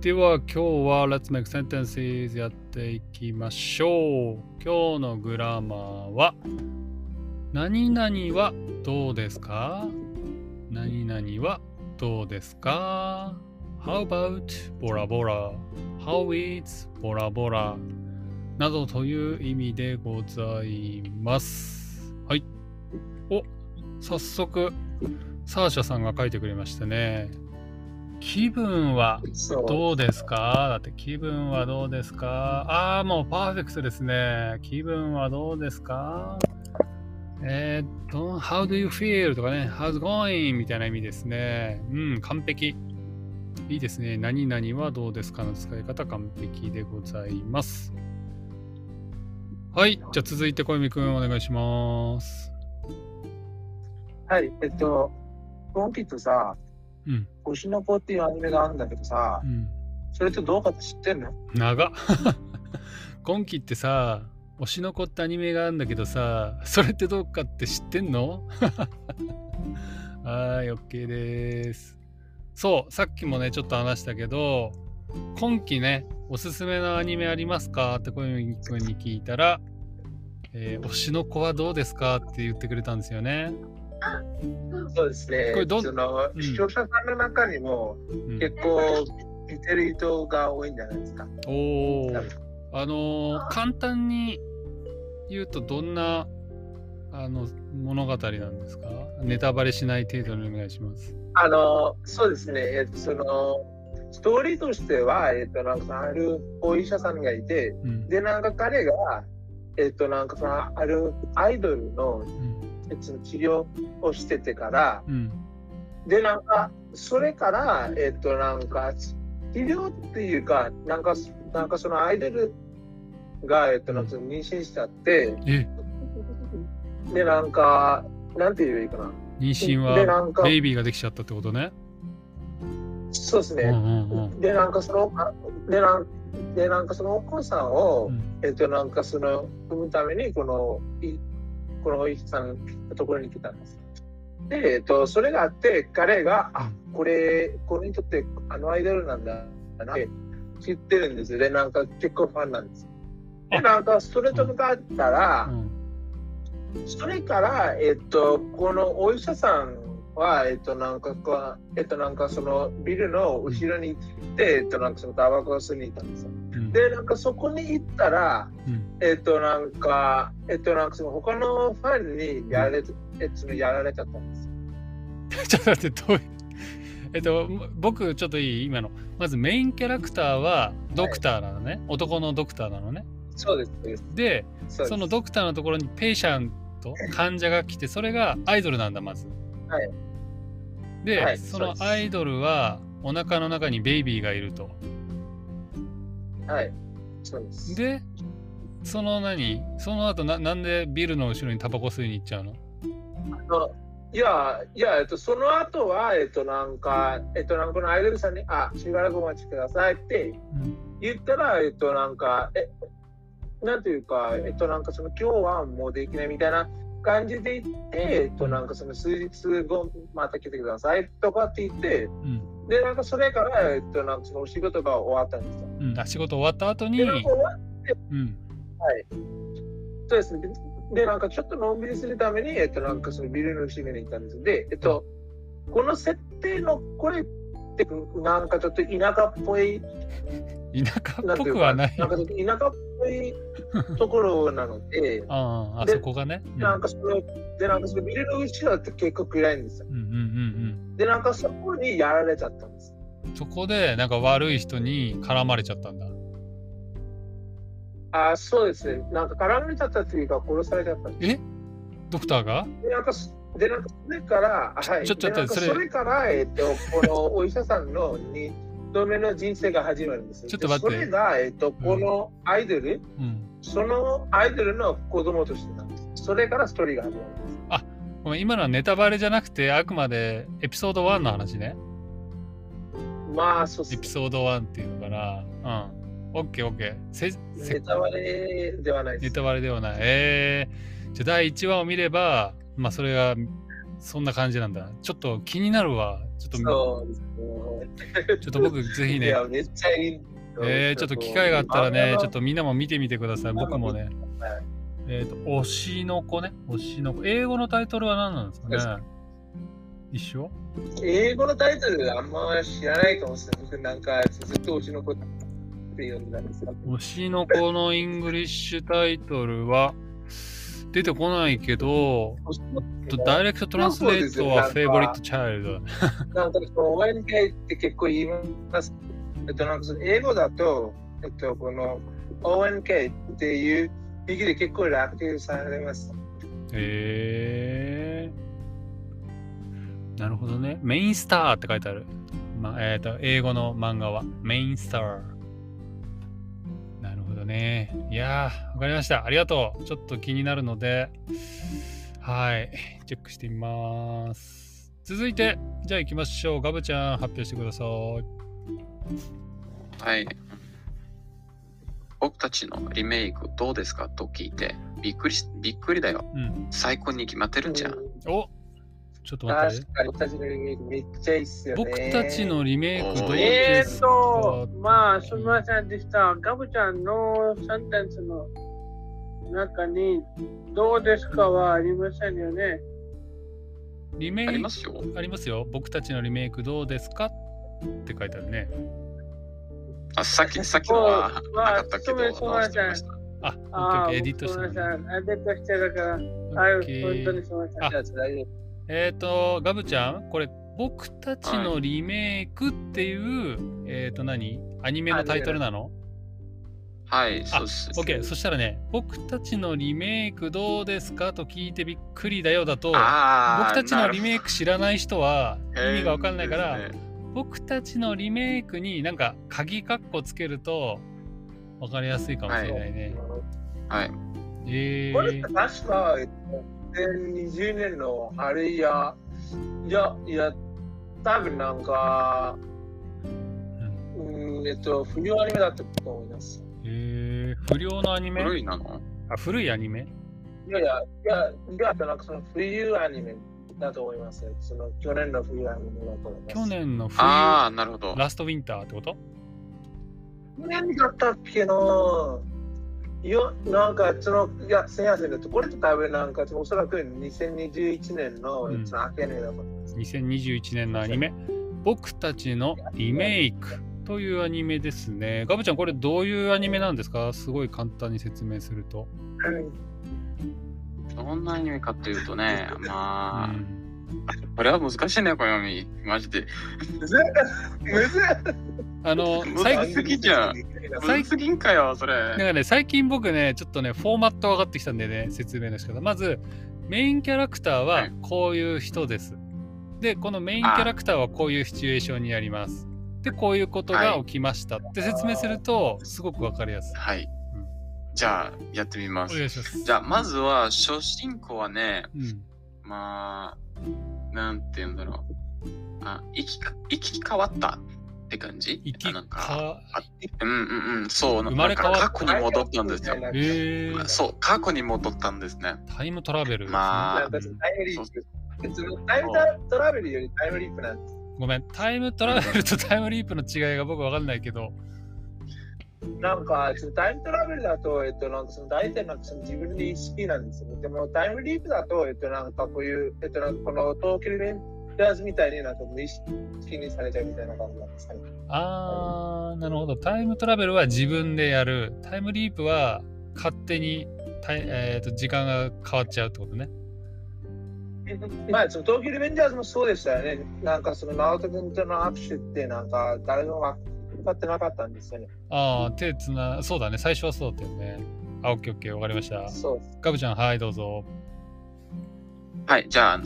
では今日は Let's Make Sentences やっていきましょう。今日のグラマーは何々はどうですか？何々はどうですか ?How about ボラボラ ?How is ボラボラ？などという意味でございます。はい。お、早速、サーシャさんが書いてくれましたね。気分はどうですか？だって気分はどうですか？ああ、もうパーフェクトですね。気分はどうですか？えー、っと、How do you feel? とかね、How's going? みたいな意味ですね。うん、完璧。いいですね。何々はどうですかの使い方完璧でございます。はい。じゃあ続いて小泉くんお願いします。はい。えっと、今期とさ、うん、星の子っていうアニメがあるんだけどさ、うん、それってどうかって知ってんの？長っ。今期ってさ推しの子ってアニメがあるんだけどさそれってどうかって知ってんの？はい OK です。そうさっきもねちょっと話したけど今期ねおすすめのアニメありますか？って小泉君に聞いたら、えー、推しの子はどうですか？って言ってくれたんですよね。そうですね。これどその、うん、視聴者さんの中にも、結構見てる人が多いんじゃないですか。おお。あの簡単に言うとどんなあの物語なんですか？ネタバレしない程度にお願いします。あのそうですね、えっと、そのストーリーとしては、えっと、なんかあるお医者さんがいて、うん、で、なんか彼が、えっと、なんかそのあるアイドルの、うん別の治療をしててから、うん、でなんかそれからえっとなんか治療っていうかなんかなんかそのアイドルが、えっと、なんか妊娠しちゃって、でなんかなんて言えばいいかな。妊娠はベイビーができちゃったってことね。そうですね、うんうんうん、でなんかそのでなんでなんかそのお母さんを、うん、えっとなんかその産むためにこのこのお医者さんのところに来たんです。で、えっと、それがあって、彼が、あ、これ、これにとってあのアイドルなんだなって知ってるんですよね。なんか結構ファンなんです。で、なんかそれと向かったら、うん、それから、えっと、このお医者さんは、えっと、なんかこう、えっと、なんかそのビルの後ろに行って、えっと、なんかそのタバコを吸いに行ったんですよ。で、なんかそこに行ったら、うん、えっ、と、なんか、えっ、と、なんかその他のファンにやられ,、えっと、やられちゃったんです。ちょっと待って、どういう。えっと、僕、ちょっといい今の。まずメインキャラクターはドクターなのね。はい、男のドクターなのね。そうです。でそのドクターのところにペイシャント、患者が来て、それがアイドルなんだ、まず。はい。で、はい、そのアイドルはお腹の中にベイビーがいると。はい。そうです。で、その何？その後ななんでビルの後ろにタバコ吸いに行っちゃうの？いや、いや、えっと、その後は、えっと、なんか、えっと、なんかのアイドルさんに、あ、しばらくお待ちくださいって言ったら、えっと、なんか、え、なんていうか、えっと、なんか、その、今日はもうできないみたいな感じで言って、えっと、なんか、その、数日後、また来てくださいとかって言って、うんで、なんかそれから、えっと、なんかその仕事が終わったんですよ。うん、あ仕事終わった後に。で、なんか終わって、うん、はい。そうですね。で、なんかちょっとのんびりするために、えっと、なんかそのビルの後ろに行ったんです。で、えっと、この設定のこれって、なんかちょっと田舎っぽい。田舎っぽくはない。なんか田舎っぽいところなので、ああ、そこがね。うん、なんかその、で、なんかそのビルの後ろって結構暗いんですよ。うんうんうんうん。で、なんかそこにやられちゃったんです。そこで、なんか悪い人に絡まれちゃったんだ。あそうですね。なんか絡まれちゃったっていうか、殺されちゃったんです。え？ドクターが？で、なんか、で、なんかそれから、はい。ちょ、ちょっとそれ、それから、えっと、このお医者さんの2度目の人生が始まるんです。ちょっと待って。それが、えっと、このアイドル、うん、そのアイドルの子供としてたんです。それからストーリーが始まるんです。あ、ごめん、今のはネタバレじゃなくて、あくまでエピソード1の話ね。まあ、そうエピソード1っていうのかな。うん。オッケーオッケー。ネタバレではないネタバレではない。えー、じゃあ第1話を見れば、まあそれがそんな感じなんだ。ちょっと気になるわ。ちょっと、ちょっと僕ぜひね。いや、めっちゃいい。えー、ちょっと機会があったらね、ちょっとみんなも見てみてください。僕もね。えっ、ー、と、推しの子ね。推しの子。英語のタイトルは何なんですかね一緒？英語のタイトルあんま知らないかもしれない。なんかずっと推しの子って呼んだんですか。推しの子のイングリッシュタイトルは出てこないけど、ダイレクトトランスレートはフェイボリットチャイルド。なんか、ONK って結構言います。えっと、なんか英語だと、えっと、この ONK っていう意義で結構楽されます。へえー。なるほどね。メインスターって書いてある。まえっ、ー、と、英語の漫画は。メインスター。なるほどね。いやー、わかりました。ありがとう。ちょっと気になるので、はい。チェックしてみます。続いて、じゃあ行きましょう。ガブちゃん、発表してください。はい。僕たちのリメイクどうですか？と聞いて、びっくりし、びっくりだよ。うん、最高に決まってるんじゃん。おちょっと待って。僕たちのリメイクめっちゃいいっすよね。僕たちのリメイクどうですか？えー、と、まあ、すみませんでした。ガブちゃんのセンテンスの中に、どうですかはありませんよね。リメイク？ありますよ。ありますよ。僕たちのリメイクどうですかって書いてあるね。あ、さっき、さっきのはなかったけど、直してました。あ、オッケー、エディットしてる、ね。エディットしてるから、はい、本当にすみません。えっ、ー、と、ガブちゃん、これ、僕たちのリメイクっていう、はい、えっ、ー、と何、アニメのタイトルなの？はい、そうです。オッケー、そしたらね、僕たちのリメイクどうですかと聞いてびっくりだよだと、僕たちのリメイク知らない人は意味がわかんないから、僕たちのリメイクになんか鍵括弧つけると分かりやすいかもしれないね。はい。はい、えー、これ確か2020年のあれや、いや、いや、多分なんか、うん、えっと、不良アニメだったと思います。へえー、不良のアニメ？古いなの？あ、古いアニメ？いやいや、いや、いや、なんかその冬アニメだと思います。その去年の冬アニメだと思います。去年の冬ああ、なるほど。ラストウィンターってこと去年だったっけのいや、なんか、その、いや、すみません、これって多分なんか、おそらく2021年の、うん、だと思います。2021年のアニメ、僕たちのリメイクというアニメですね。ガブちゃん、これどういうアニメなんですか？すごい簡単に説明すると。どんなアニメかっていうとね、まあ、うん、これは難しいね、暦。マジで。むずあの、最近。すぎじゃん。最近かよ、それ。だからね、最近僕ね、ちょっとね、フォーマット分かってきたんでね、説明の仕方。まず、メインキャラクターはこういう人です。はい、で、このメインキャラクターはこういうシチュエーションにあります。で、こういうことが起きましたって説明すると、すごく分かりやすい。はい。じゃあ、やってみます。ます。じゃあ、まずは、初心者はね、うん、まあ、なんて言うんだろう。あ、生きか、生き変わったって感じ？生きなんかうんうんうん、そう、生まれ変わ過去に戻ったんですよ。へえそう、過去に戻ったんですね。タイムトラベル、ね、まあ、タイムリープ。タイムトラベルよりタイムリープなんです。ごめん、タイムトラベルとタイムリープの違いが僕わかんないけど、なんか、タイムトラベルだと、えっと、なんかその大体なんかその自分で意識なんですよ。でも、タイムリープだと、えっと、なんかこういう、えっと、なんかこの東京レンジャーズみたいになんか無意識にされちゃうみたいな感じなんですかね。あー、なるほど。タイムトラベルは自分でやる。タイムリープは勝手にたえーと、時間が変わっちゃうってことね。まあ、その東京リベンジャーズもそうでしたよね。なんかその直人君との握手ってなんか誰も使ってなかったんですよね。ああ、手つな、そうだね、最初はそうだったよね。あ、オッケーオッケー、わかりました。そう。ガブちゃん、はい、どうぞ。はい、じゃあ、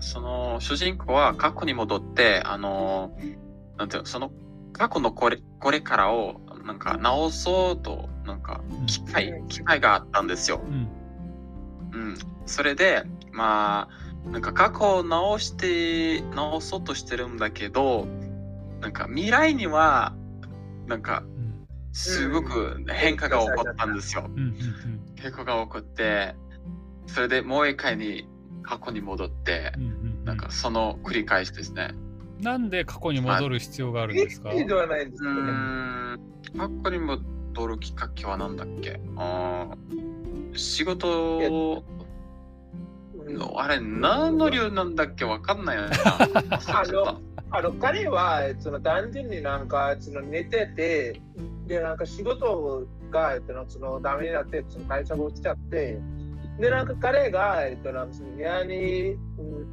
その主人公は過去に戻って、あの、なんていうの、その過去のこれこれからをなんか直そうと、なんか機会、うん、機会があったんですよ。うん。うん、それで、まあ、なんか過去を直して、直そうとしてるんだけど、なんか未来にはなんか、すごく変化が起こったんですよ。変化が起こって、それでもう一回に過去に戻って、なんかその繰り返しですね。なんで過去に戻る必要があるんですか、ではないですけど。ね。過去に戻るきっかけは何だっけ？あ仕事あれ何の理由なんだっけ？わかんないよね。あのあの彼はその単純になんかその寝ててでなんか仕事が、えっと、そのダメになってその会社が落ちちゃってでなんか彼が、えっと、なんかその部屋に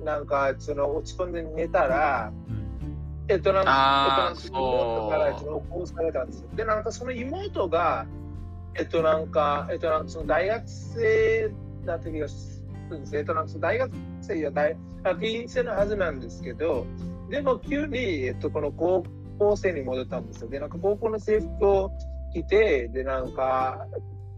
なんかその落ち込んで寝たら、えっとなんか、えっと、妹から殺されたんですよ。でなんかその妹がえっとなんかえっとなんかその大学生だった気がするんですえっとなんかその大学生や大学院生のはずなんですけどでも急に、えっと、この高校生に戻ったんですよ。で、なんか高校の制服を着て、で、なんか、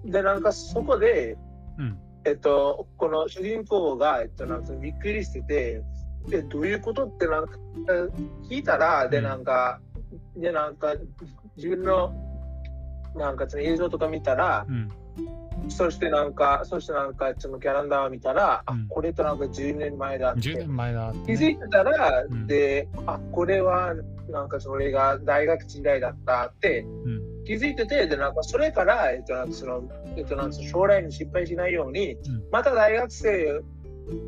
で、なんかそこで、うん、えっと、この主人公が、えっと、なんかびっくりしてて、で、どういうことってなんか聞いたら、で、なんか、で、なんか自分の、なんかその映像とか見たら、うん。そしてなんか、そしてなんか、そのキャランダーを見たら、うん、あ、これとなんか10年前だって。10年前だ、ね、気づいてたら、うん、で、あ、これはなんかそれが大学時代だったって、うん、気づいてて、で、なんかそれから、えっと、なんの、えっと、なんか将来に失敗しないように、また大学生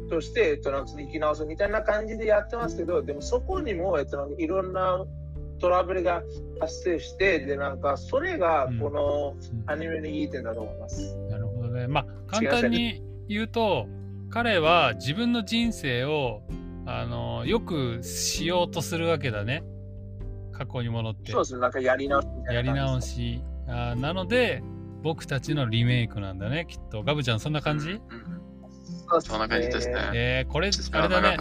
として、えっと、なんか生き直すみたいな感じでやってますけど、でもそこにも、えっと、いろんなトラブルが発生して、で、なんか、それがこのアニメのいい点だと思います。なるほどね。まあ、簡単に言うと、彼は自分の人生を、あの、よくしようとするわけだね。過去に戻って。そうですね、なんかやり直しやり直し。あなので、僕たちのリメイクなんだね、きっと。ガブちゃん、そんな感じ、うんそんな感じですね。えー、これ、あれだね。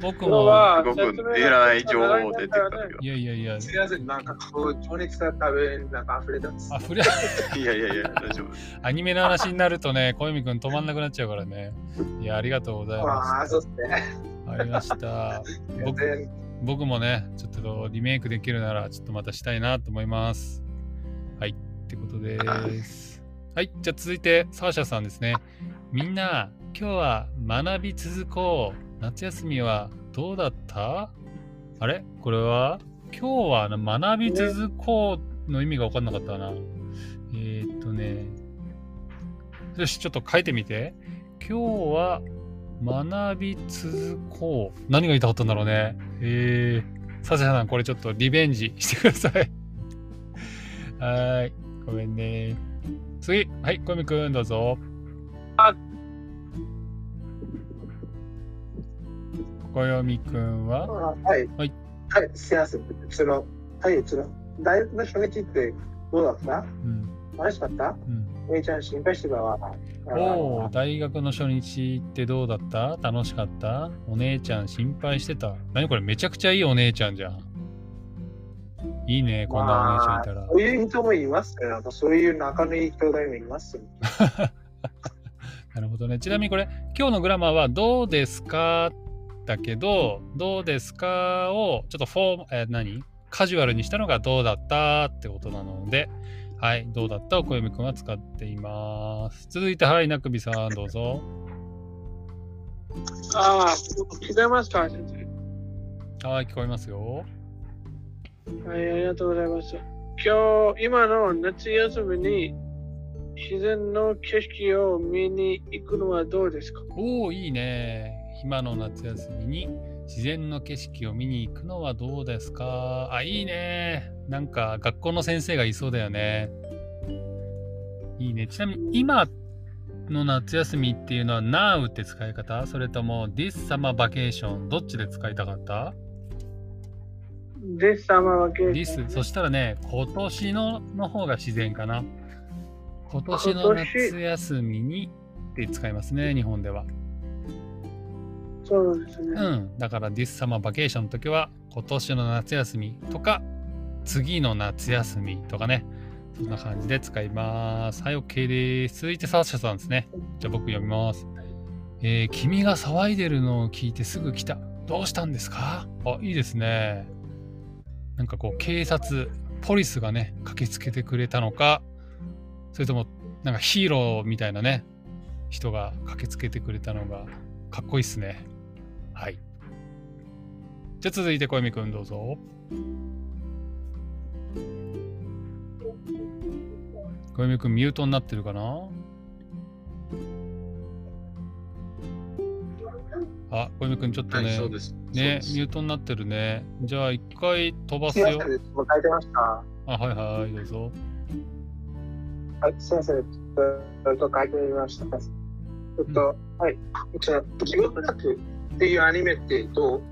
僕も。僕、いらない情報出てたけど。いやいやいや。すみません、なんかこう、情熱が多分、なんか溢れたんです。溢れ いやいやいや、大丈夫。アニメの話になるとね、小泉君止まんなくなっちゃうからね。いや、ありがとうございます。ああ、そうですね。ありました。僕僕もね、ちょっとリメイクできるなら、ちょっとまたしたいなと思います。はい、ってことです。はい、じゃあ続いて、サーシャさんですね。みんな、今日は学び続こう。夏休みはどうだった？あれ？これは？今日は学び続こうの意味が分かんなかったな。えー、っとね。よし、ちょっと書いてみて。今日は学び続こう。何が言いたかったんだろうね。えー、サシャさん、これちょっとリベンジしてください。はい。ごめんね。次。はい、小みくん、どうぞ。あ小読くんは？はい。はい。はい、すいません。その、はい、その、大学の初日ってどうだった？うん。楽しかった？うん。お姉ちゃん心配してたわ。おお、大学の初日ってどうだった？楽しかった？お姉ちゃん心配してた？何これめちゃくちゃいいお姉ちゃんじゃん。いいね、こんなお姉ちゃんいたら。そういう人もいますね。なんかそういう仲のいい兄弟もいます なるほどね。ちなみにこれ、今日のグラマーはどうですか？だけど、どうですか？をちょっとフォー、えー、何？カジュアルにしたのがどうだった？ってことなので、はい、どうだった？を小読くんは使っています。続いて、はい、なくびさん、どうぞ。ああ、聞こえますか、先生。はい、聞こえますよ。はい、ありがとうございます。今日、今の夏休みに自然の景色を見に行くのはどうですか？おお、いいね。今の夏休みに自然の景色を見に行くのはどうですか？あ、いいね。なんか学校の先生がいそうだよね。いいね。ちなみに今の夏休みっていうのは Now って使い方？それとも This Summer Vacation どっちで使いたかった ?This Summer Vacation。This そしたらね、今年のの方が自然かな。今年の夏休みにって使いますね、日本では。そうですね。うん。だから、ディスサマーバケーションの時は、今年の夏休みとか、次の夏休みとかね。そんな感じで使います。はい、OK です。続いて、サーシャさんですね。じゃあ僕読みます。えー、君が騒いでるのを聞いてすぐ来た。どうしたんですか？あ、いいですね。なんかこう、警察、ポリスがね、駆けつけてくれたのか、それとも、なんかヒーローみたいなね、人が駆けつけてくれたのが、かっこいいっすね。はい。じゃあ続いて小泉くんどうぞ。小泉くんミュートになってるかな？あ、小泉くんちょっとね、はい、ね、ミュートになってるね。じゃあ一回飛ばすよ。あ、はいはい、どうぞ。はい、先生、ちょっと書いてみました。ちょっと、うん、はい。じゃあ、地獄楽っていうアニメってどう？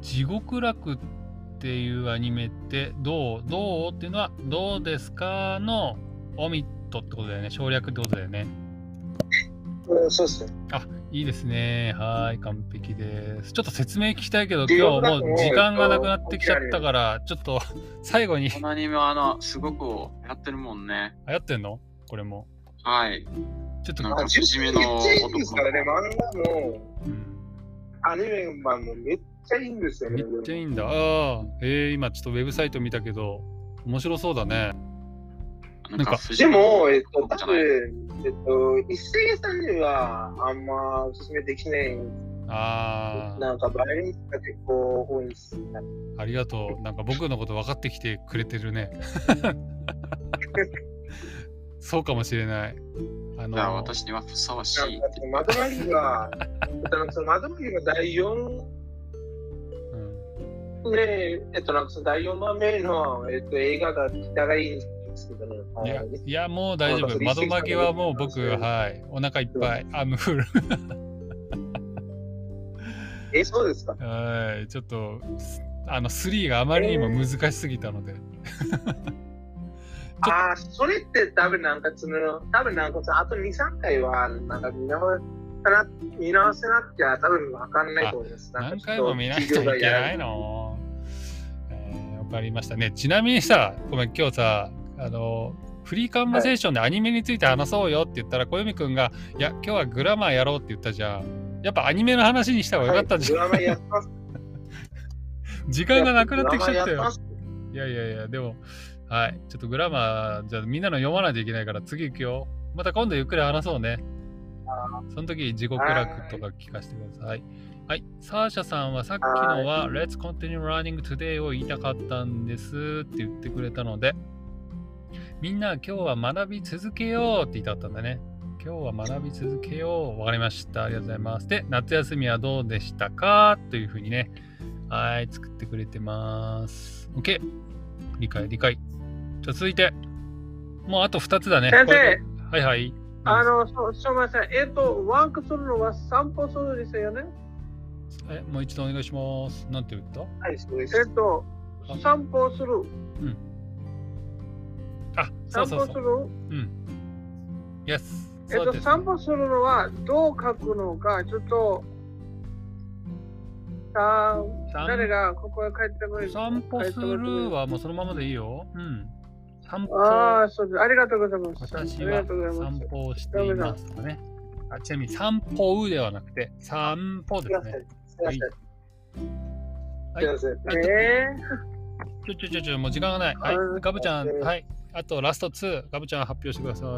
地獄楽っていうアニメってどう？どうっていうのはどうですかのオミットってことだよね。省略ってことだよね。うん、そうっすね。あ、いいですね。はい、完璧です。ちょっと説明聞きたいけど、今日もう時間がなくなってきちゃったから、ちょっと 最後に。このアニメはあの、すごくやってるもんね。流行ってんの？これも。はい。ちょっとなんか、不思議の男。ですからね、漫画も、うん、アニメ版もめっちゃいいんですよね。めっちゃいいんだ。ああ、えー、今ちょっとウェブサイト見たけど、面白そうだね。なんか、でも、えっと、多分、えっと、一斉さんにはあんまおすすめできない。ああ。なんか、バイオリンが結構多いです。ありがとう。なんか僕のこと分かってきてくれてるね。そうかもしれない。あのー、私にはふさわしい。窓マギが、窓マギが第4、うん、ねえっと、なんかその第4番目の、えっと、映画が来たらいいんですけどね。いや、いやもう大丈夫。窓負けはもう僕、はい。お腹いっぱい。あ、ムフル。え、そうですかはい。ちょっと、あの、3があまりにも難しすぎたので。ああ、それって多分なんかその、多分なんかあと2、3回は、なんか見直見直せなきゃ多分わかんないと思います。何回も見ないといけないのえー、わかりましたね。ちなみにさ、ごめん、今日さ、あのフリーカンバセーションでアニメについて話そうよって言ったら、小泉君が、いや、今日はグラマーやろうって言ったじゃん。やっぱアニメの話にした方がよかったんじゃん。はい、時間がなくなってきちゃったよ。いやいやいや、でも、はい。ちょっとグラマー、じゃあみんなの読まないといけないから次行くよ。また今度ゆっくり話そうね。その時、地獄楽とか聞かせてください。はい。サーシャさんはさっきのは、Let's continue running today を言いたかったんですって言ってくれたので、みんな今日は学び続けようって言いたかったんだね。今日は学び続けよう。わかりました。ありがとうございます。で、夏休みはどうでしたか？というふうにね、はい、作ってくれてます。OK。理解、理解。じゃ続いて、もうあと2つだね。先生。はいはい。あの、すみません。えっ、ー、と、ワークするのは散歩するですよね？え、もう一度お願いします。なんて言った？はい、そうです。えっ、ー、と、散歩する。うん。あ、そうそうそう。うん。Yes。えっと、散歩するのはどう書くのか、ちょっと、あ誰がここへ帰ってくる散歩するはもうそのままでいいよ。うん。散歩。ああ、そうです。ありがとうございます。私は散歩をしていますとかね。あちなみに散歩ではなくて、散歩ですね。はい。はい。えー、ちょちょちょちょ、もう時間がない。はい。ガブちゃん、はい。あとラスト2、ガブちゃん発表してください。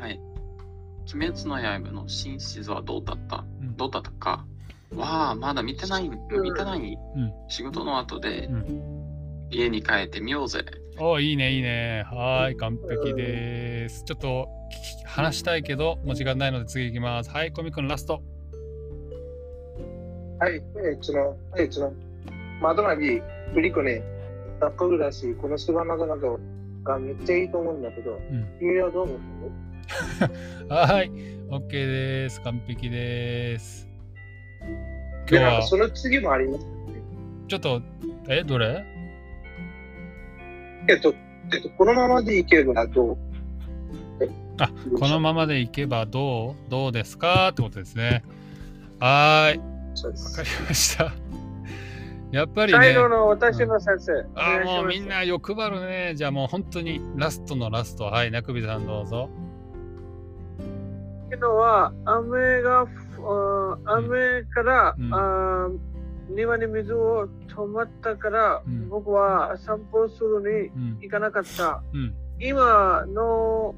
はい。鬼滅の刃の新シズはどうだった、うん、どうだったか？わあ、まだ見てない、見てない、うん、仕事の後で、家に帰ってみようぜ。おいいね、いいね。はい、完璧です。ちょっと話したいけど、もう時間ないので次行きます。はい、コミ君ラスト。はい、えー、ちの、えー、ちの、窓なぎ、振り子ね。学校だし、この芝などなどがめっちゃいいと思うんだけど、うん、君はどう思う？はい、OK です。完璧です。今日は。その次もあります、ね、ちょっと、え、どれ？えっと、えっと、このままでいけばどう？あ、このままでいけばどう？どうですか？ってことですね。はい。わかりました。やっぱりね。最後の私の先生。ああ、もうみんな欲張るね。じゃあもう本当にラストのラスト。はい、なくびさんどうぞ。昨日は雨が、雨から、うん、あ庭に水を止まったから、うん、僕は散歩するに行かなかった。うん、今の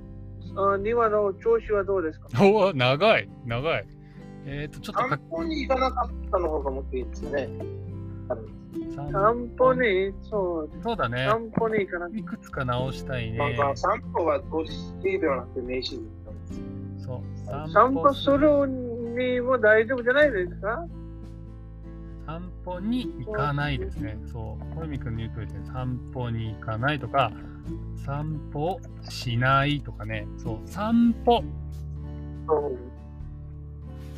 庭の調子はどうですか？お長い、長い。えっ、ー、と、ちょっと散歩に行かなかったの方がもっといいですね。散歩に、そう。そうだね。散歩に行かないくつか直したいね。まあ、まあ、散歩は当日ではなくて名刺そう。散歩するにも大丈夫じゃないですか？散歩に行かないですね。そう。小泉君の言う通りですね。散歩に行かないとか、散歩しないとかね。そう。散歩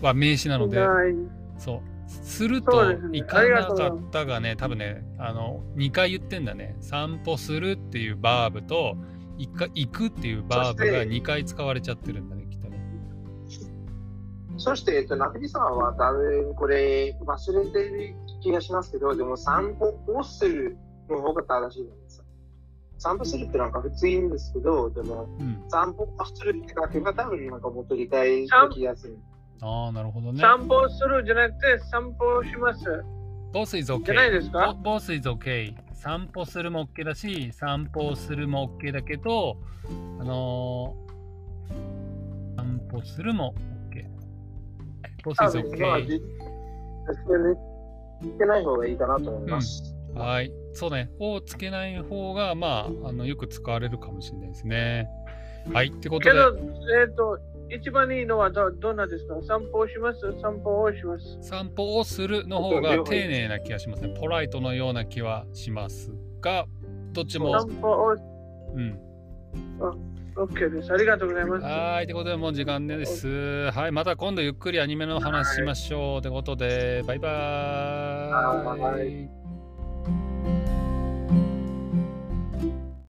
は名詞なので、そう。すると行かなかったがね、多分ね、あの、2回言ってんだね。散歩するっていうバーブと、行くっていうバーブが2回使われちゃってるんだね。そして、えっと、中木さんは多分これ忘れてる気がしますけど、でも散歩をするの方が正しいんです。散歩するってなんか普通いいんですけど、でも、うん、散歩をするって書けば多分なんかもっと理解できやすい。ああ、なるほどね。散歩するじゃなくて散歩します。both is okay. じゃないですか ?both is okay. 散歩するも OK だし、散歩するも OK だけど、あのー、散歩するも OK。is okay. つけない方がいいかなと思います。うん、はい。そうね。をつけない方が、まあ、あのよく使われるかもしれないですね。はい。ってことで。けど、えっ、ー、と、一番いいのはどどんなですか？散歩をします？散歩をします散歩をするの方が丁寧な気がしますね。ポライトのような気はしますが、どっちも。散歩を。うん。OK です。ありがとうございます。はい。ということで、もう時間です。はい。また今度ゆっくりアニメの話しましょう。ということで、バイバーイ。